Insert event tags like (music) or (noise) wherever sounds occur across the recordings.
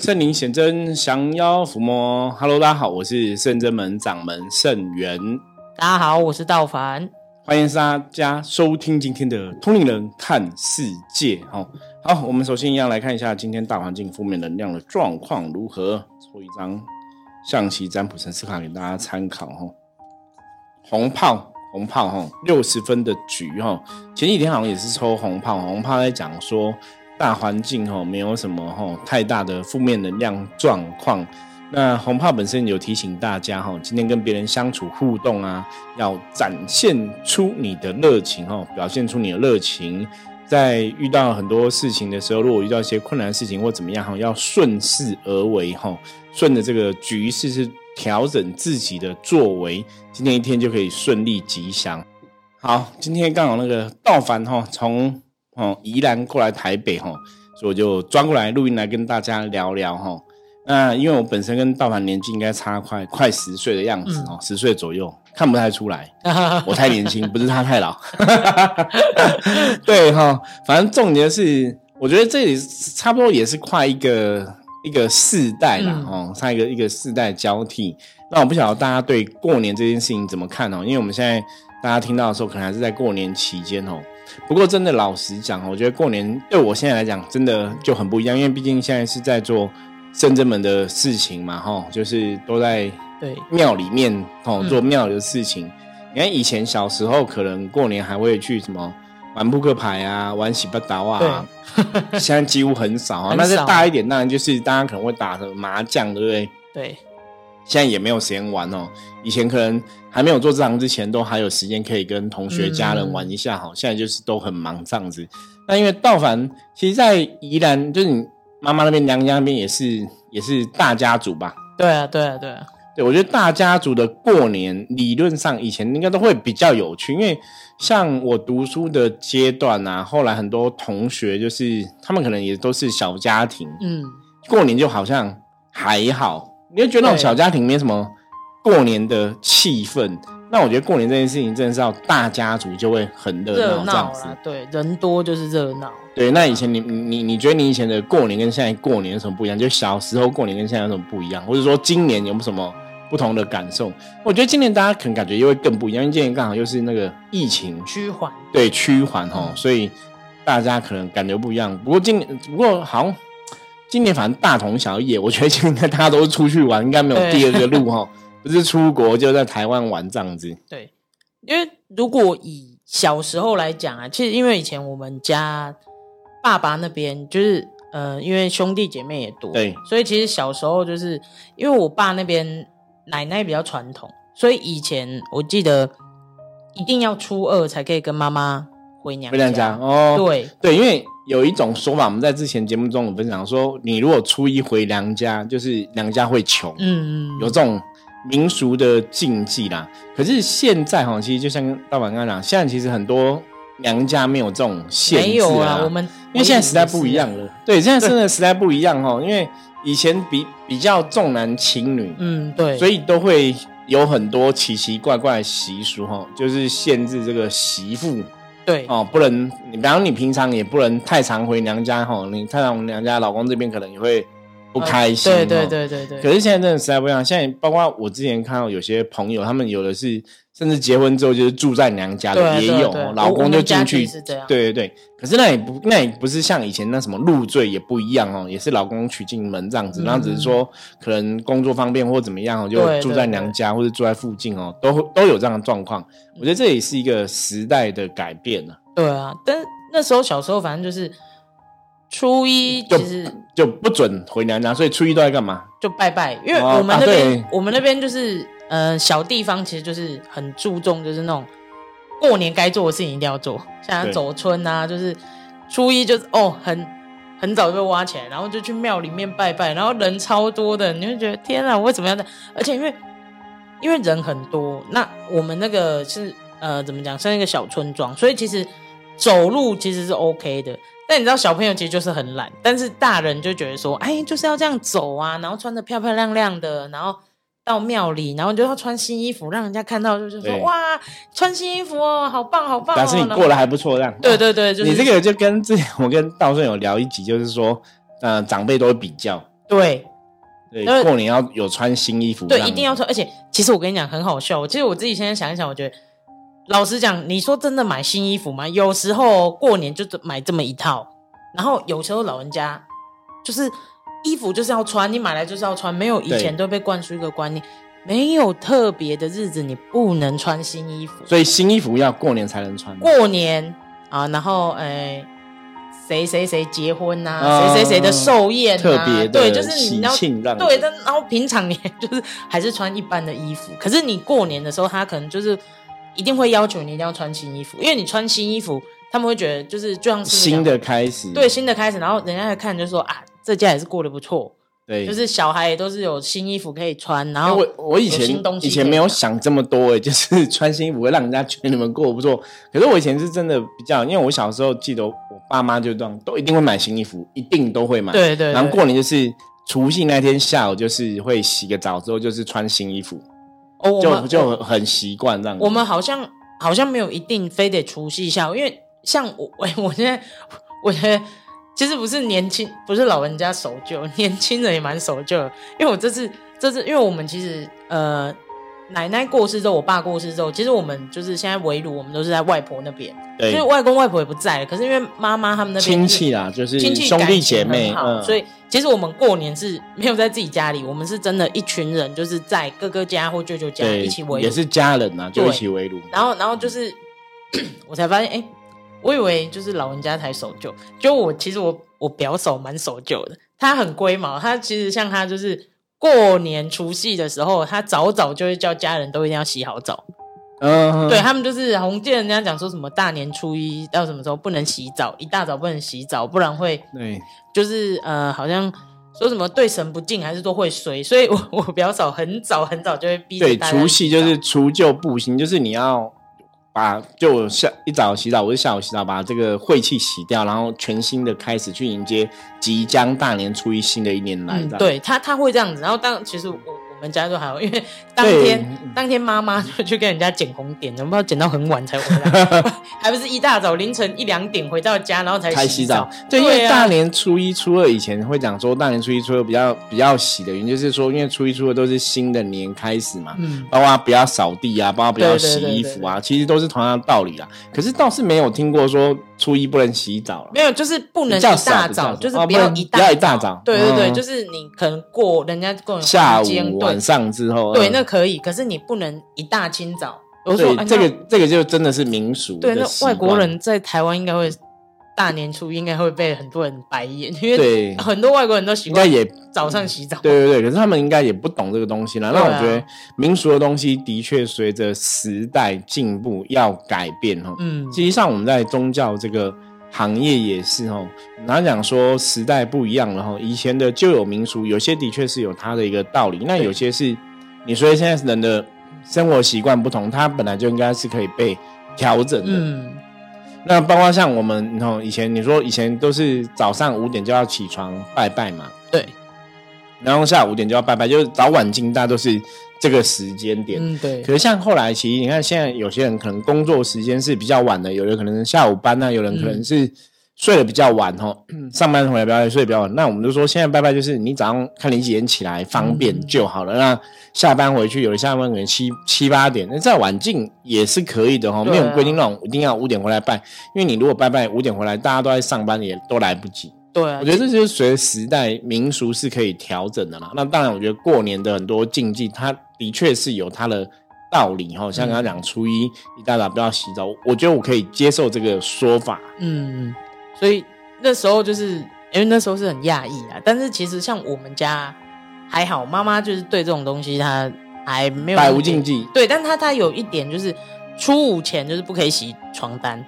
圣灵显真，降妖伏魔。Hello，大家好，我是圣真门掌门圣元。大家好，我是道凡。欢迎大家收听今天的通灵人看世界。哦，好，我们首先一样来看一下今天大环境负面能量的状况如何。抽一张象棋占卜神思卡给大家参考。哈，红炮，红炮，哈，六十分的局。哈，前几天好像也是抽红炮，红炮在讲说。大环境哈，没有什么哈太大的负面能量状况。那红炮本身有提醒大家哈，今天跟别人相处互动啊，要展现出你的热情哈，表现出你的热情。在遇到很多事情的时候，如果遇到一些困难事情或怎么样哈，要顺势而为哈，顺着这个局势是调整自己的作为，今天一天就可以顺利吉祥。好，今天刚好那个道凡哈从。哦，宜兰过来台北哈，所以我就转过来录音来跟大家聊聊哈。那因为我本身跟道凡年纪应该差快快十岁的样子哦，十岁左右看不太出来，(laughs) 我太年轻，不是他太老。(laughs) 对哈，反正重点是，我觉得这里差不多也是快一个一个世代了哦，差一个一个世代交替。那我不晓得大家对过年这件事情怎么看哦，因为我们现在大家听到的时候，可能还是在过年期间哦。不过，真的老实讲，我觉得过年对我现在来讲，真的就很不一样，因为毕竟现在是在做圣真门的事情嘛，哈，就是都在对庙里面哦做庙的事情。你看以前小时候，可能过年还会去什么玩扑克牌啊，玩洗八刀啊，(laughs) 现在几乎很少啊。(laughs) 那是大一点，当然就是大家可能会打什么麻将，对不对？对。现在也没有时间玩哦。以前可能还没有做这行之前，都还有时间可以跟同学、家人玩一下哈。现在就是都很忙这样子。那因为道凡，其实，在宜兰，就是你妈妈那边、娘家那边也是也是大家族吧？对啊，对啊，对啊。对，我觉得大家族的过年，理论上以前应该都会比较有趣，因为像我读书的阶段啊，后来很多同学就是他们可能也都是小家庭，嗯，过年就好像还好。你会觉得那种小家庭没什么过年的气氛，那我觉得过年这件事情真的是要大家族就会很热闹这样子。对，人多就是热闹。对，那以前你你你觉得你以前的过年跟现在过年有什么不一样？就小时候过年跟现在有什么不一样？或者说今年有没有什么不同的感受？我觉得今年大家可能感觉又会更不一样，因为今年刚好又是那个疫情趋缓，对趋缓哈，所以大家可能感觉不一样。不过今年不过好像。今年反正大同小异，我觉得今年大家都是出去玩，应该没有第二个路哈，(laughs) 不是出国就在台湾玩这样子。对，因为如果以小时候来讲啊，其实因为以前我们家爸爸那边就是呃，因为兄弟姐妹也多，对，所以其实小时候就是因为我爸那边奶奶比较传统，所以以前我记得一定要初二才可以跟妈妈回娘回娘家哦。对对，因为。有一种说法，我们在之前节目中有分享说，你如果初一回娘家，就是娘家会穷，嗯嗯，有这种民俗的禁忌啦。可是现在哈，其实就像大板刚刚讲，现在其实很多娘家没有这种限制啊。我们因为现在时代不一样了，对，现在真的时代不一样哈。因为以前比比较重男轻女，嗯，对，所以都会有很多奇奇怪怪的习俗哈，就是限制这个媳妇。对。哦，不能你，比方你平常也不能太常回娘家哈，你太常回娘家，老公这边可能也会不开心。对对对对对。可是现在真的实在不一样，现在包括我之前看到有些朋友，他们有的是。甚至结婚之后就是住在娘家的也有，老公就进去。对对对，可是那也不那也不是像以前那什么入赘也不一样哦，也是老公娶进门这样子，然后只是说可能工作方便或怎么样哦，就住在娘家或者住在附近哦，都都有这样的状况。我觉得这也是一个时代的改变了。对啊，但那时候小时候反正就是初一其实就不准回娘家，所以初一都在干嘛？就拜拜，因为我们那边我们那边就是。呃，小地方其实就是很注重，就是那种过年该做的事情一定要做，像走村啊，就是初一就是哦，很很早就被挖起来，然后就去庙里面拜拜，然后人超多的，你会觉得天啊，为什么要的？而且因为因为人很多，那我们那个是呃怎么讲，像一个小村庄，所以其实走路其实是 OK 的。但你知道小朋友其实就是很懒，但是大人就觉得说，哎，就是要这样走啊，然后穿的漂漂亮亮的，然后。到庙里，然后就要穿新衣服，让人家看到就是说哇，穿新衣服哦，好棒好棒。表示你过得还不错，这样。对对对，你这个就跟之前我跟道顺有聊一集，就是说，呃，长辈都会比较，对，对，过年要有穿新衣服，对，一定要穿。而且，其实我跟你讲，很好笑。其实我自己现在想一想，我觉得，老实讲，你说真的买新衣服吗？有时候过年就买这么一套，然后有时候老人家就是衣服就是要穿，你买来就是要穿，没有以前都被灌输一个观念，没有特别的日子你不能穿新衣服，所以新衣服要过年才能穿。过年啊，然后诶。谁谁谁结婚呐？谁谁谁的寿宴啊？对，就是你要对，但然后平常你 (laughs) 就是还是穿一般的衣服。可是你过年的时候，他可能就是一定会要求你一定要穿新衣服，因为你穿新衣服，他们会觉得就是就像是新的开始，对，新的开始。然后人家看就说啊，这家也是过得不错。对，就是小孩也都是有新衣服可以穿，然后我我以前以前没有想这么多哎，(laughs) 就是穿新衣服会让人家觉得你们过得不错。可是我以前是真的比较，因为我小时候记得我爸妈就这样，都一定会买新衣服，一定都会买。对对。然后过年就是除夕那天下午，就是会洗个澡之后就是穿新衣服，哦，就就很习惯这样。我们好像好像没有一定非得除夕下午，因为像我我 (laughs) 我现在我觉得。其实不是年轻，不是老人家守旧，年轻人也蛮守旧。因为我这次，这次，因为我们其实，呃，奶奶过世之后，我爸过世之后，其实我们就是现在围炉，我们都是在外婆那边，因为外公外婆也不在了。可是因为妈妈他们那边亲戚啦，就是亲戚兄弟姐妹，所以其实我们过年是没有在自己家里，我们是真的一群人，就是在哥哥家或舅舅家一起围，也是家人呐，就一起围炉。然后，然后就是 (coughs) 我才发现，哎。我以为就是老人家才守旧，就我其实我我表嫂蛮守旧的，她很龟毛，她其实像她就是过年除夕的时候，他早早就会叫家人都一定要洗好澡，嗯，对他们就是红记人家讲说什么大年初一到什么时候不能洗澡，一大早不能洗澡，不然会对，就是呃好像说什么对神不敬，还是说会衰，所以我我表嫂很早很早就会逼对除夕就是除旧布新，就是你要。把就下一早洗澡，我就下午洗澡，把这个晦气洗掉，然后全新的开始去迎接即将大年初一新的一年来。对他他会这样子，然后当其实我。我们家都还好，因为当天当天妈妈就去跟人家捡红点，我不知道捡到很晚才回来，(laughs) 还不是一大早凌晨一两点回到家，然后才洗澡。对，因为大年初一、初二以前会讲说，大年初一、初二比较比较洗的原因，就是说，因为初一、初二都是新的年开始嘛，嗯，包括不要扫地啊，包括不要洗衣服啊，其实都是同样的道理啦。可是倒是没有听过说初一不能洗澡了，没有，就是不能一大早，就是不要一大早，对对对，就是你可能过人家过下午。晚上之后，对，那可以。可是你不能一大清早。对，这个这个就真的是民俗。对，那外国人在台湾应该会大年初应该会被很多人白眼，因为很多外国人都习惯也早上洗澡。对对对，可是他们应该也不懂这个东西啦。那我觉得民俗的东西的确随着时代进步要改变哦。嗯，实际上我们在宗教这个。行业也是哦，哪讲说时代不一样了哈？以前的旧有民俗，有些的确是有它的一个道理，那有些是你说现在人的生活习惯不同，它本来就应该是可以被调整的。嗯，那包括像我们，然后以前你说以前都是早上五点就要起床拜拜嘛，对，然后下午五点就要拜拜，就是早晚进大家都是。这个时间点，嗯，对。可是像后来，其实你看，现在有些人可能工作时间是比较晚的，有的可能下午班那有人可能是睡得比较晚哈，上班回来比较睡比较晚。那我们就说，现在拜拜就是你早上看你几点起来方便就好了。那下班回去，有的下班可能七七八点，那再晚进也是可以的哈，没有规定那种一定要五点回来拜，因为你如果拜拜五点回来，大家都在上班，也都来不及。对，我觉得这就是随着时代民俗是可以调整的啦。那当然，我觉得过年的很多禁忌，它的确是有它的道理哈。像刚刚讲初一一大早不要洗澡，我觉得我可以接受这个说法。嗯，所以那时候就是因为那时候是很讶异啊。但是其实像我们家还好，妈妈就是对这种东西她还没有百无禁忌。对，但她她有一点就是初五前就是不可以洗床单。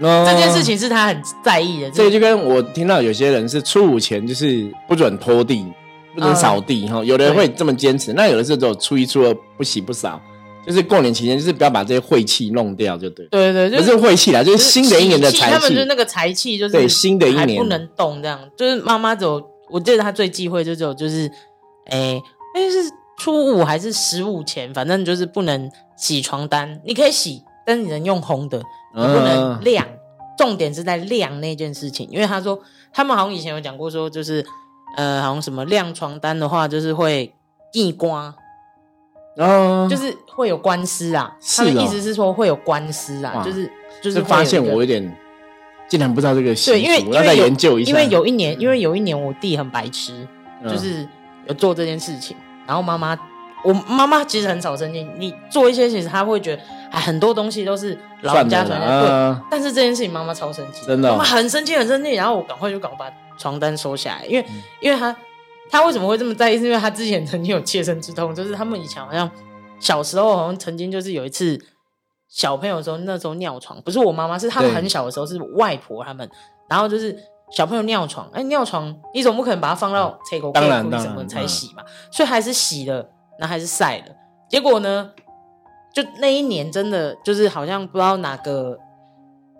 这件事情是他很在意的。所以就跟我听到有些人是初五前就是不准拖地、不准扫地哈，有的人会这么坚持。那有的是只有初一、初二不洗不扫，就是过年期间就是不要把这些晦气弄掉，就对。对对，不是晦气啦，就是新的一年的财气。他们就是那个财气，就是对新的一年不能动这样。就是妈妈走，我记得她最忌讳就只有就是，哎，哎是初五还是十五前，反正就是不能洗床单。你可以洗，但是你能用红的。你不能晾，重点是在晾那件事情，因为他说他们好像以前有讲过，说就是呃，好像什么晾床单的话，就是会地瓜，哦，就是会有官司啊。他的意思是说会有官司啊，就是就是发现我有点竟然不知道这个对，因为我要再研究一下。因为有一年，因为有一年我弟很白痴，就是有做这件事情，然后妈妈，我妈妈其实很少生气，你做一些其实她会觉得，哎，很多东西都是老人家传下对，但是这件事情妈妈超生气，真的，妈妈很生气很生气，然后我赶快就赶快把床单收下来，因为因为他他为什么会这么在意？是因为他之前曾经有切身之痛，(laughs) 就是他们以前好像小时候好像曾经就是有一次小朋友的时候，那时候尿床，不是我妈妈，是他们很小的时候，是外婆他们，然后就是小朋友尿床，哎，尿床你总不可能把它放到厕所当然什么才洗嘛，所以还是洗了，那还是晒了，结果呢，就那一年真的就是好像不知道哪个。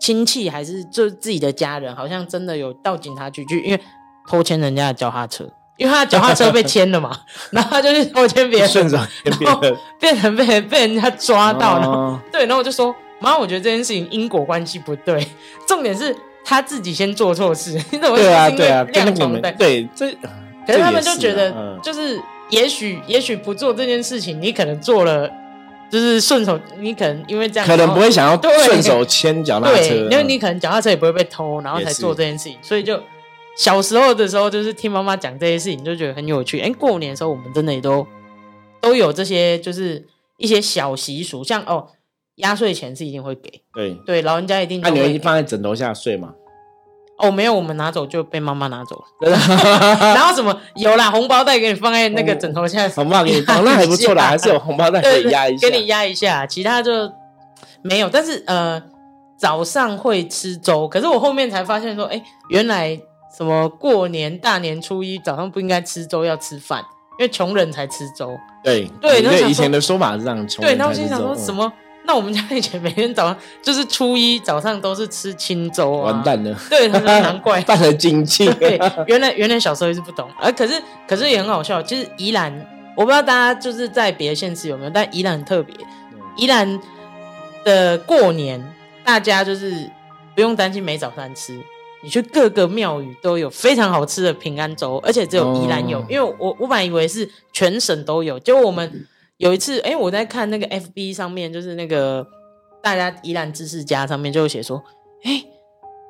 亲戚还是就自己的家人，好像真的有到警察局去，因为偷牵人家的脚踏车，因为他的脚踏车被牵了嘛，(laughs) 然后他就去偷牵别人，顺手牵别人，变成被被人家抓到了。对，然后我就说妈，我觉得这件事情因果关系不对，重点是他自己先做错事，(laughs) 你怎么对啊对啊，亮床的对这，可是他们就觉得就是也许也许不做这件事情，你可能做了。就是顺手，你可能因为这样，可能不会想要顺手牵脚踏车，因为你可能脚踏车也不会被偷，然后才做这件事情。所以就小时候的时候，就是听妈妈讲这些事情，就觉得很有趣。哎，过年的时候我们真的也都都有这些，就是一些小习俗，像哦，压岁钱是一定会给，对对，老人家一定。那你会放在枕头下睡吗？哦，没有，我们拿走就被妈妈拿走了。然后什么有啦，红包袋给你放在那个枕头下，红包给你放，那还不错啦，还是有红包袋可以压一下，给你压一下。其他就没有，但是呃，早上会吃粥。可是我后面才发现说，哎，原来什么过年大年初一早上不应该吃粥，要吃饭，因为穷人才吃粥。对对，因为以前的说法是这样，穷对。然后我心想说什么？那我们家以前每天早上就是初一早上都是吃清粥啊，完蛋了。对，难怪 (laughs) 犯了禁忌。(laughs) 对，原来原来小时候是不懂，而可是可是也很好笑。其实宜兰，我不知道大家就是在别的县市有没有，但宜兰很特别。宜兰的过年，大家就是不用担心没早餐吃，你去各个庙宇都有非常好吃的平安粥，而且只有宜兰有。因为我我本来以为是全省都有，结果我们。有一次，哎，我在看那个 FB 上面，就是那个大家宜兰知识家上面就写说，哎，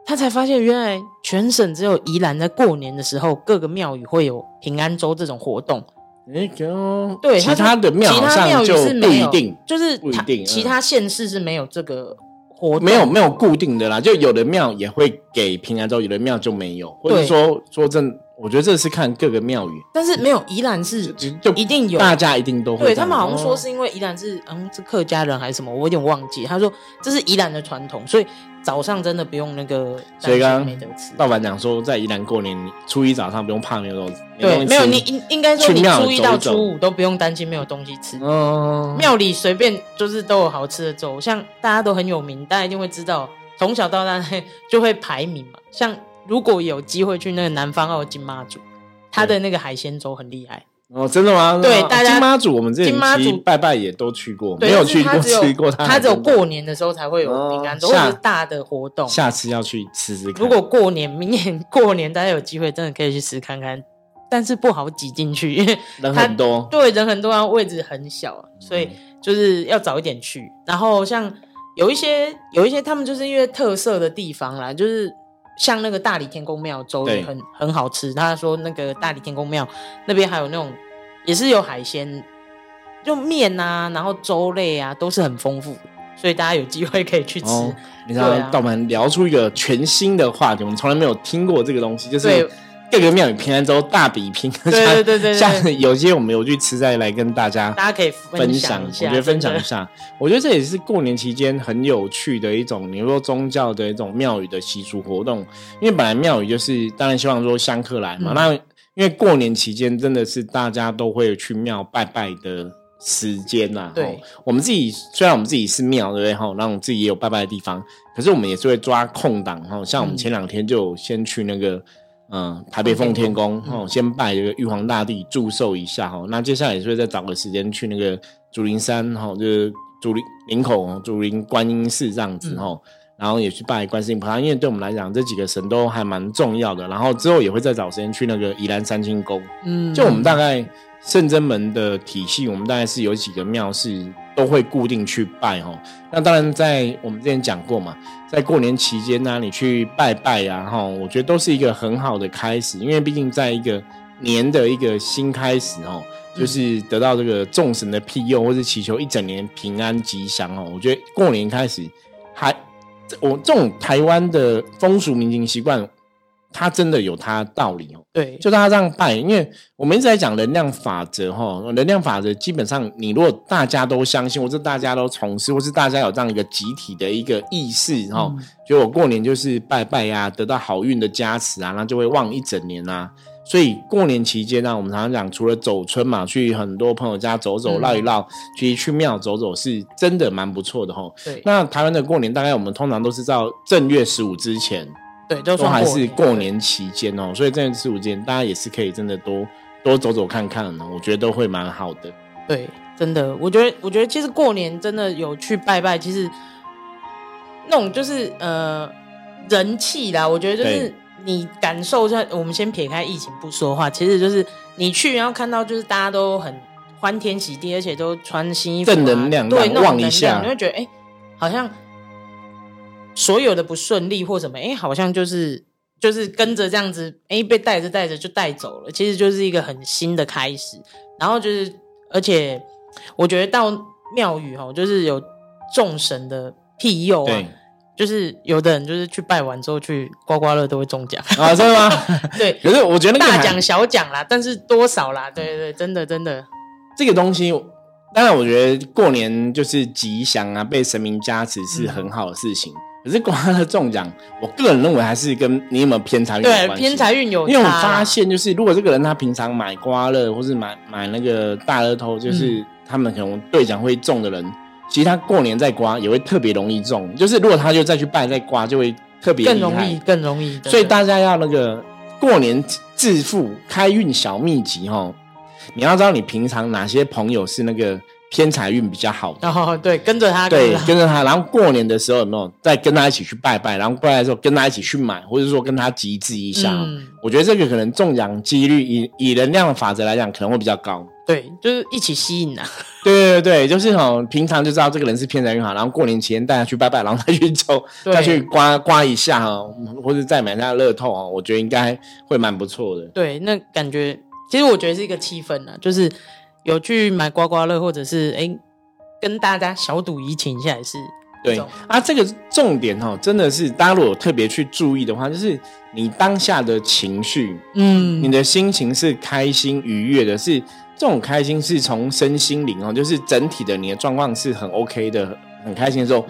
他才发现原来全省只有宜兰在过年的时候，各个庙宇会有平安粥这种活动。哎，对，其他的庙其他庙宇是没有，就是不一定，其他县市是没有这个活，没有没有固定的啦，就有的庙也会给平安粥，有的庙就没有，或者说说真。我觉得这是看各个庙宇，但是没有宜兰是就一定有，大家一定都会。对他们好像说是因为宜兰是嗯是客家人还是什么，我有点忘记。他说这是宜兰的传统，所以早上真的不用那个。所以刚刚没得吃。老板讲说，在宜兰过年，初一早上不用怕没有东西。对，没有你应应该说你初一到初五都不用担心没有东西吃。哦。庙里随便就是都有好吃的粥，像大家都很有名，大家一定会知道，从小到大就会排名嘛，像。如果有机会去那个南方澳金妈祖，他的那个海鲜粥很厉害哦，真的吗？对，大家金妈祖我们这金妈祖拜拜也都去过，没有去过吃过。他只有过年的时候才会有平安粥，或者大的活动。下次要去吃吃。如果过年，明年过年大家有机会，真的可以去吃看看，但是不好挤进去，因为人很多。对，人很多，然后位置很小，所以就是要早一点去。然后像有一些有一些他们就是因为特色的地方啦，就是。像那个大理天宫庙粥也很很好吃。他说那个大理天宫庙那边还有那种也是有海鲜，就面啊，然后粥类啊都是很丰富，所以大家有机会可以去吃。你知道，啊我们聊出一个全新的话题，我们从来没有听过这个东西，就是。各个庙宇平安粥大比拼，对对对对，像有些我们有去吃，再来跟大家大家可以分享一下。我觉得分享一下，我觉得这也是过年期间很有趣的一种，你说宗教的一种庙宇的习俗活动。因为本来庙宇就是当然希望说香客来嘛，那因为过年期间真的是大家都会去庙拜拜的时间呐。对，我们自己虽然我们自己是庙，对不对？哈，那我们自己也有拜拜的地方，可是我们也是会抓空档哈。像我们前两天就先去那个。嗯，台北奉天宫哦，先拜这个玉皇大帝祝寿一下哈。那接下来也是再找个时间去那个竹林山哈，就是竹林林口竹林观音寺这样子哈。然后也去拜观世音菩萨，因为对我们来讲这几个神都还蛮重要的。然后之后也会再找时间去那个宜兰三清宫。嗯，就我们大概圣真门的体系，我们大概是有几个庙是都会固定去拜哦。那当然在我们之前讲过嘛，在过年期间呢，你去拜拜啊哈，我觉得都是一个很好的开始，因为毕竟在一个年的一个新开始哦。就是得到这个众神的庇佑，或是祈求一整年平安吉祥哦。我觉得过年开始，还我这种台湾的风俗民情习惯，它真的有它道理哦。对，就大家这样拜，因为我们一直在讲能量法则哈。能量法则基本上，你如果大家都相信，或是大家都从事，或是大家有这样一个集体的一个意识哈，就我过年就是拜拜呀，得到好运的加持啊，那就会旺一整年啊。所以过年期间呢，我们常常讲，除了走春嘛，去很多朋友家走走、绕一绕，去去庙走走，是真的蛮不错的哈。对。那台湾的过年，大概我们通常都是到正月十五之前，对，都还是过年期间哦。所以正月十五之前，大家也是可以真的多多走走看看呢，我觉得都会蛮好的。对，真的，我觉得，我觉得其实过年真的有去拜拜，其实那种就是呃人气啦，我觉得就是。你感受一下，我们先撇开疫情不说话，其实就是你去，然后看到就是大家都很欢天喜地，而且都穿新衣服，正能量，对，那种一下，你会觉得哎，好像所有的不顺利或什么，哎，好像就是就是跟着这样子，哎，被带着带着就带走了，其实就是一个很新的开始。然后就是，而且我觉得到庙宇哈，就是有众神的庇佑啊。就是有的人就是去拜完之后去刮刮乐都会中奖啊，真的吗？(laughs) 对，可是我觉得大奖小奖啦，但是多少啦？对对，真的真的，这个东西当然我觉得过年就是吉祥啊，被神明加持是很好的事情。可是刮乐中奖，我个人认为还是跟你有没有偏财运有关系。偏财运有，因为我发现就是如果这个人他平常买刮乐或是买买那个大乐透，就是他们可能兑奖会中的人。其实他过年再刮也会特别容易中，就是如果他就再去拜再刮，就会特别更容易，更容易。所以大家要那个过年致富开运小秘籍哈，你要知道你平常哪些朋友是那个偏财运比较好的哦，对，跟着他，对，跟着他，然后过年的时候有没有再跟他一起去拜拜，然后过来的时候跟他一起去买，或者说跟他集资一下，我觉得这个可能中奖几率以以能量的法则来讲可能会比较高。对，就是一起吸引啊。(laughs) 对对对，就是哈，平常就知道这个人是偏财运好，然后过年前带他去拜拜，然后再去 (laughs) 抽，再去刮刮一下哈，或者再买下乐透啊，我觉得应该会蛮不错的。对，那感觉其实我觉得是一个气氛呢，就是有去买刮刮乐，或者是哎跟大家小赌怡情一下，也是。对啊，这个重点哈，真的是大家如果特别去注意的话，就是你当下的情绪，嗯，你的心情是开心愉悦的，是。这种开心是从身心灵哦，就是整体的你的状况是很 OK 的，很开心的时候，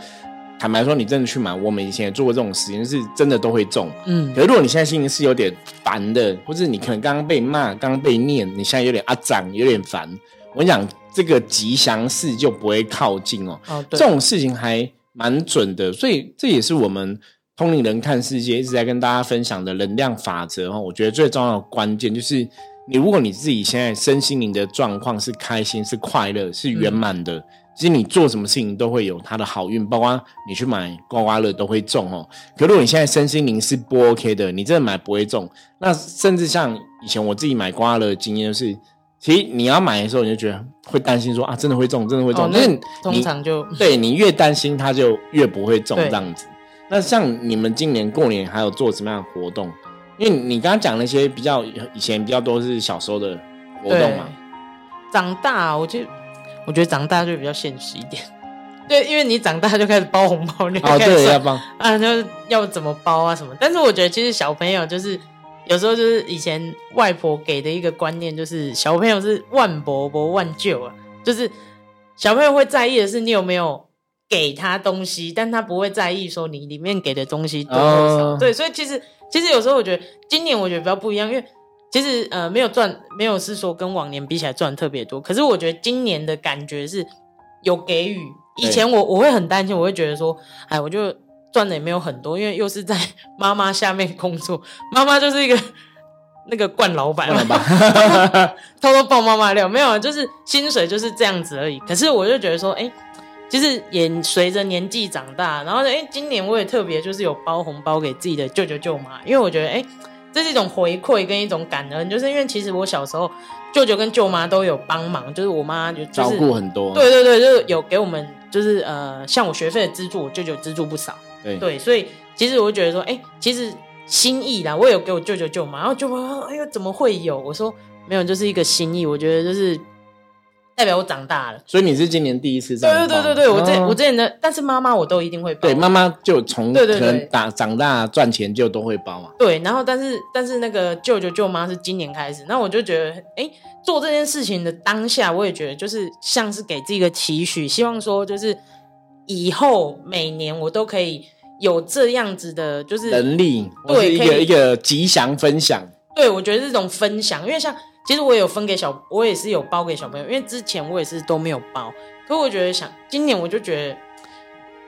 坦白说，你真的去买，我们以前也做过这种实验，是真的都会中。嗯，可是如果你现在心情是有点烦的，或者你可能刚刚被骂，刚刚被念，你现在有点阿长，有点烦，我跟你讲，这个吉祥事就不会靠近哦。哦，这种事情还蛮准的，所以这也是我们通灵人看世界一直在跟大家分享的能量法则哦。我觉得最重要的关键就是。你如果你自己现在身心灵的状况是开心、是快乐、是圆满的，其实你做什么事情都会有它的好运，包括你去买刮刮乐都会中哦。可如果你现在身心灵是不 OK 的，你真的买不会中。那甚至像以前我自己买刮刮乐的经验是，其实你要买的时候你就觉得会担心说啊，真的会中，真的会中。那通常就对你越担心，它就越不会中这样子。那像你们今年过年还有做什么样的活动？因为你刚刚讲那些比较以前比较多是小时候的活动嘛，长大我就我觉得长大就比较现实一点。(laughs) 对，因为你长大就开始包红包，你哦对要包啊，就要怎么包啊什么。但是我觉得其实小朋友就是有时候就是以前外婆给的一个观念，就是小朋友是万伯伯万舅啊，就是小朋友会在意的是你有没有给他东西，但他不会在意说你里面给的东西多少。对，所以其实。其实有时候我觉得今年我觉得比较不一样，因为其实呃没有赚，没有是说跟往年比起来赚特别多。可是我觉得今年的感觉是有给予。以前我我会很担心，我会觉得说，哎，我就赚的也没有很多，因为又是在妈妈下面工作，妈妈就是一个 (laughs) 那个惯老板，(laughs) 偷偷爆妈妈料，没有，就是薪水就是这样子而已。可是我就觉得说，哎，其实也随着年纪长大，然后哎，今年我也特别就是有包红包给自己的舅舅舅妈，因为我觉得哎，这是一种回馈跟一种感恩，就是因为其实我小时候舅舅跟舅妈都有帮忙，就是我妈就照顾很多，对对对，就是有给我们就是呃，像我学费的资助，我舅舅资助不少，对对，所以其实我觉得说，哎，其实心意啦，我有给我舅舅舅妈，然后舅妈哎呦怎么会有？我说没有，就是一个心意，我觉得就是。代表我长大了，所以你是今年第一次这样。对对对对对，我这我之前的，但是妈妈我都一定会包。对，妈妈就从可能打长大赚钱就都会包嘛。对，然后但是但是那个舅舅舅妈是今年开始，那我就觉得，哎，做这件事情的当下，我也觉得就是像是给自己一个期许，希望说就是以后每年我都可以有这样子的，就是能力，对，一个一个吉祥分享。对，我觉得这种分享，因为像。其实我也有分给小，我也是有包给小朋友，因为之前我也是都没有包。可我觉得想今年我就觉得，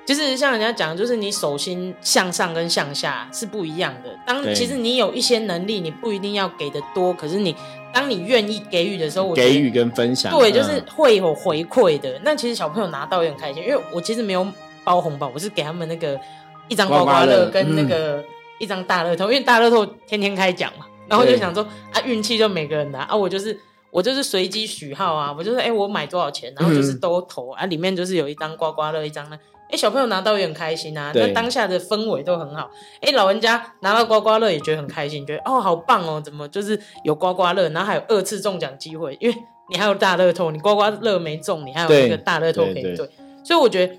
就是像人家讲，就是你手心向上跟向下是不一样的。当其实你有一些能力，你不一定要给的多，可是你当你愿意给予的时候，我给予跟分享，对，就是会有回馈的。那其实小朋友拿到也很开心，因为我其实没有包红包，我是给他们那个一张刮刮乐跟那个一张大乐透，因为大乐透天天开奖嘛。然后就想说啊，运气就每个人的啊，我就是我就是随机许号啊，我就是哎，我买多少钱，然后就是都投啊，里面就是有一张刮刮乐，一张呢，哎，小朋友拿到也很开心啊，那当下的氛围都很好，哎，老人家拿到刮刮乐也觉得很开心，觉得哦好棒哦，怎么就是有刮刮乐，然后还有二次中奖机会，因为你还有大乐透，你刮刮乐没中，你还有那个大乐透可以兑，所以我觉得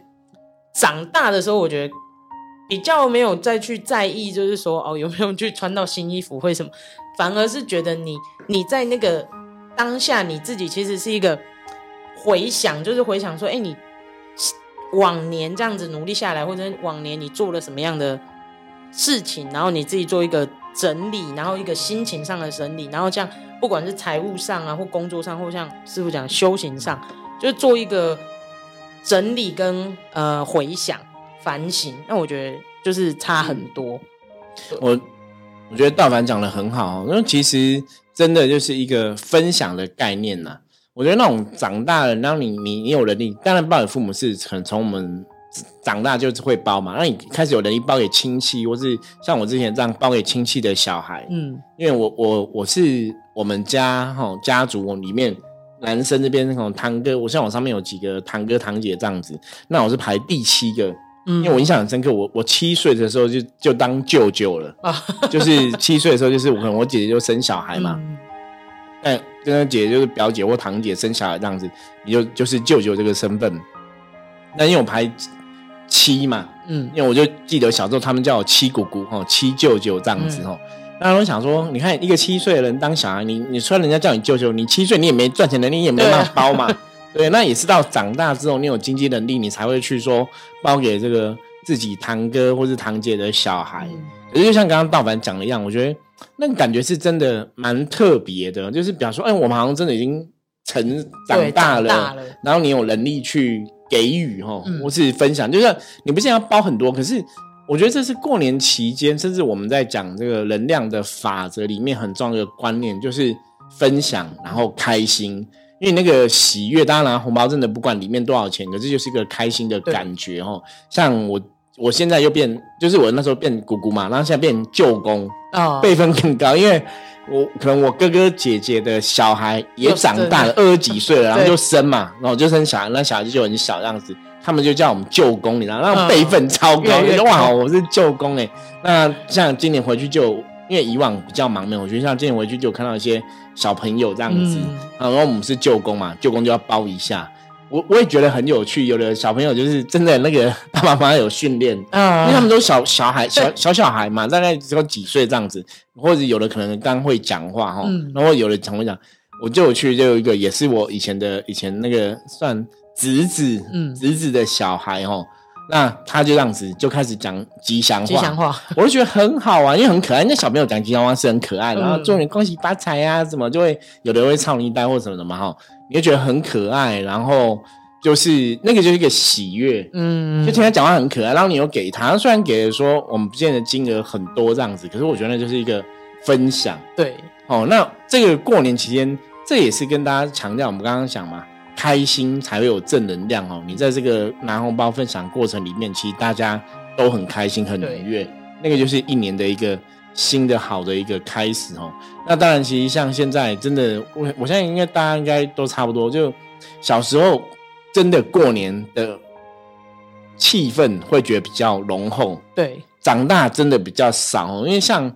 长大的时候，我觉得比较没有再去在意，就是说哦有没有去穿到新衣服或什么。反而是觉得你你在那个当下你自己其实是一个回想，就是回想说，哎，你往年这样子努力下来，或者往年你做了什么样的事情，然后你自己做一个整理，然后一个心情上的整理，然后像不管是财务上啊，或工作上，或像师傅讲修行上，就做一个整理跟呃回想反省，那我觉得就是差很多。我。我觉得道凡讲的很好，因为其实真的就是一个分享的概念呐。我觉得那种长大了，然后你你你有能力，当然包给父母是很从我们长大就是会包嘛。那你开始有能力包给亲戚，或是像我之前这样包给亲戚的小孩，嗯，因为我我我是我们家哈家族里面男生这边那种堂哥，我像我上面有几个堂哥堂姐这样子，那我是排第七个。因为我印象很深刻，我我七岁的时候就就当舅舅了，(laughs) 就是七岁的时候，就是我可能我姐姐就生小孩嘛，但跟姐姐就是表姐或堂姐生小孩这样子，你就就是舅舅这个身份。那因为我排七嘛，嗯，因为我就记得小时候他们叫我七姑姑哦，七舅舅这样子哈。那我想说，你看一个七岁的人当小孩，你你虽然人家叫你舅舅，你七岁你也没赚钱能力，也没办法包嘛。(laughs) 对，那也是到长大之后，你有经济能力，你才会去说包给这个自己堂哥或是堂姐的小孩。可是就像刚刚道凡讲的一样，我觉得那个感觉是真的蛮特别的，就是比方说，哎，我们好像真的已经成长大了，然后你有能力去给予哈，或是分享，就是你不是要包很多，可是我觉得这是过年期间，甚至我们在讲这个能量的法则里面很重要的观念，就是分享，然后开心。因为那个喜悦，当然拿红包真的不管里面多少钱，可是就是一个开心的感觉哦。像我，我现在又变，就是我那时候变姑姑嘛，然后现在变舅公，哦，辈分更高。因为我可能我哥哥姐姐的小孩也长大了，二十几岁了，然后就生嘛，然后就生小孩，那小孩子就很小这样子，他们就叫我们舅公，你知道，那辈分超高，哇，我是舅公哎。那像今年回去就。因为以往比较忙没有，我觉得像今天回去就看到一些小朋友这样子，然后我们是舅公嘛，舅公就要包一下。我我也觉得很有趣，有的小朋友就是真的那个爸爸妈妈有训练，因为他们都小小孩小小小孩嘛，大概只有几岁这样子，或者有的可能刚会讲话哈，然后有的常会讲，我就有去就有一个也是我以前的以前那个算侄子，嗯，侄子的小孩哈。那他就这样子就开始讲吉祥话，吉祥话，(laughs) 我就觉得很好啊，因为很可爱。那小朋友讲吉祥话是很可爱的，然后祝你恭喜发财啊，什么就会有的会唱一单或什么的嘛哈，你就觉得很可爱。然后就是那个就是一个喜悦，嗯，就听他讲话很可爱。然后你又给他，虽然给的说我们不见得金额很多这样子，可是我觉得那就是一个分享。对，哦，那这个过年期间，这也是跟大家强调，我们刚刚讲嘛。开心才会有正能量哦。你在这个拿红包分享过程里面，其实大家都很开心、很愉悦，那个就是一年的一个新的好的一个开始哦。那当然，其实像现在真的，我我相信应该大家应该都差不多，就小时候真的过年的气氛会觉得比较浓厚，对，长大真的比较少，因为像。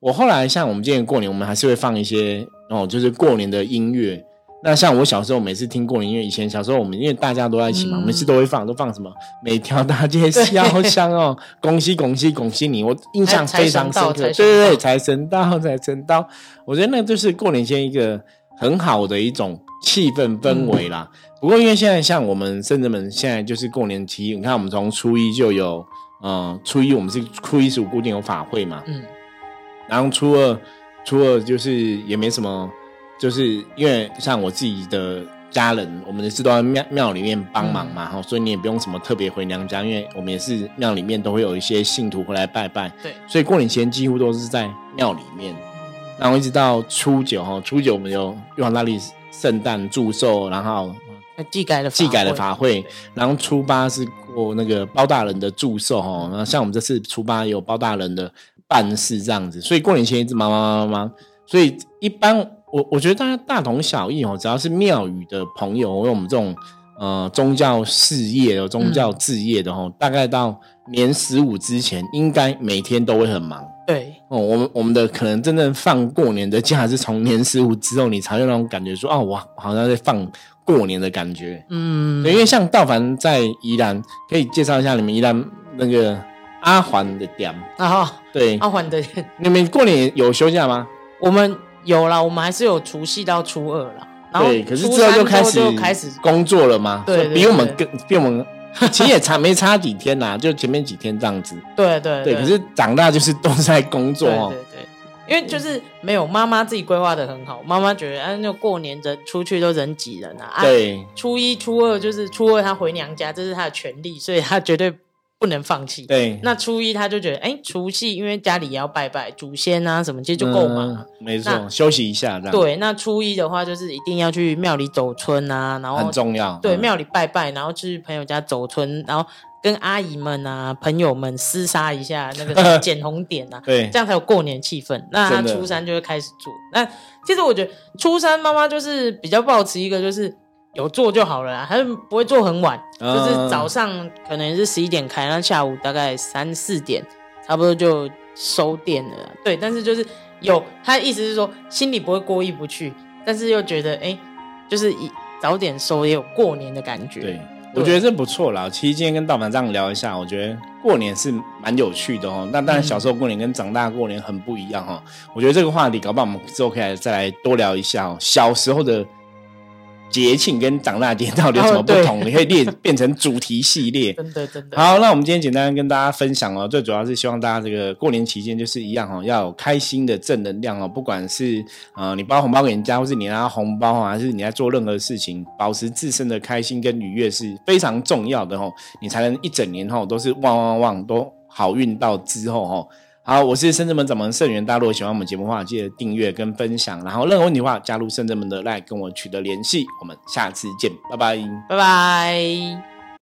我后来像我们今年过年，我们还是会放一些哦，就是过年的音乐。那像我小时候每次听过年音乐，以前小时候我们因为大家都在一起嘛，每次都会放，都放什么？每条大街小巷哦，恭喜恭喜恭喜你！我印象非常深刻。对对对，财神到，财神到！我觉得那就是过年前一个很好的一种气氛氛围啦。不过因为现在像我们甚至们现在就是过年期，你看我们从初一就有，嗯，初一我们是初一十五固定有法会嘛，嗯。然后初二，初二就是也没什么，就是因为像我自己的家人，我们也是都在庙庙里面帮忙嘛，哈，所以你也不用什么特别回娘家，因为我们也是庙里面都会有一些信徒回来拜拜，对，所以过年前几乎都是在庙里面，然后一直到初九哈，初九我们有玉皇大帝圣诞祝寿，然后祭改的祭改的法会，然后初八是过那个包大人的祝寿哈，然后像我们这次初八有包大人的。办事这样子，所以过年前一直忙忙忙忙忙，所以一般我我觉得大家大同小异哦，只要是庙宇的朋友，因为我们这种呃宗教事业的宗教置业的吼，大概到年十五之前，应该每天都会很忙。对哦，我们我们的可能真正放过年的假是从年十五之后，你才有那种感觉说，哦，我好像在放过年的感觉。嗯，因为像道凡在宜兰，可以介绍一下你们宜兰那个。阿环的店啊，对，阿环的，你们过年有休假吗？我们有啦，我们还是有除夕到初二啦。对，可是之后就开始开始工作了吗？对，比我们更比我们其实也差没差几天呐，就前面几天这样子。对对对，可是长大就是都在工作哦。对对，因为就是没有妈妈自己规划的很好，妈妈觉得啊，那过年人出去都人挤人啊。对，初一初二就是初二她回娘家，这是她的权利，所以她绝对。不能放弃。对，那初一他就觉得，哎，除夕因为家里也要拜拜祖先啊什么，其实就够忙。没错，休息一下。对，那初一的话就是一定要去庙里走村啊，然后很重要。对，庙里拜拜，然后去朋友家走村，然后跟阿姨们啊、朋友们厮杀一下，那个 (laughs) 捡红点啊，对，这样才有过年气氛。那他初三就会开始做。那其实我觉得初三妈妈就是比较保持一个就是。有做就好了啦，他不会做很晚，就是早上可能是十一点开，那下午大概三四点，差不多就收店了。对，但是就是有他的意思是说，心里不会过意不去，但是又觉得哎，就是一早点收也有过年的感觉。对，我觉得这不错啦。其实今天跟道凡这样聊一下，我觉得过年是蛮有趣的哦。那当然，小时候过年跟长大过年很不一样哈。我觉得这个话题，搞不好我们之后可以再来多聊一下哦。小时候的。节庆跟长大节到底有什么不同？你可以列变成主题系列。(laughs) 真的真的。好，那我们今天简单跟大家分享哦，最主要是希望大家这个过年期间就是一样哦，要有开心的正能量哦。不管是呃你包红包给人家，或是你拿红包啊，还是你在做任何事情，保持自身的开心跟愉悦是非常重要的哦。你才能一整年后都是旺旺旺，都好运到之后哦。好，我是深圳门掌门盛元，大家如果喜欢我们节目的话，记得订阅跟分享。然后任何问题的话，加入深圳门的 line 跟我取得联系。我们下次见，拜拜，拜拜。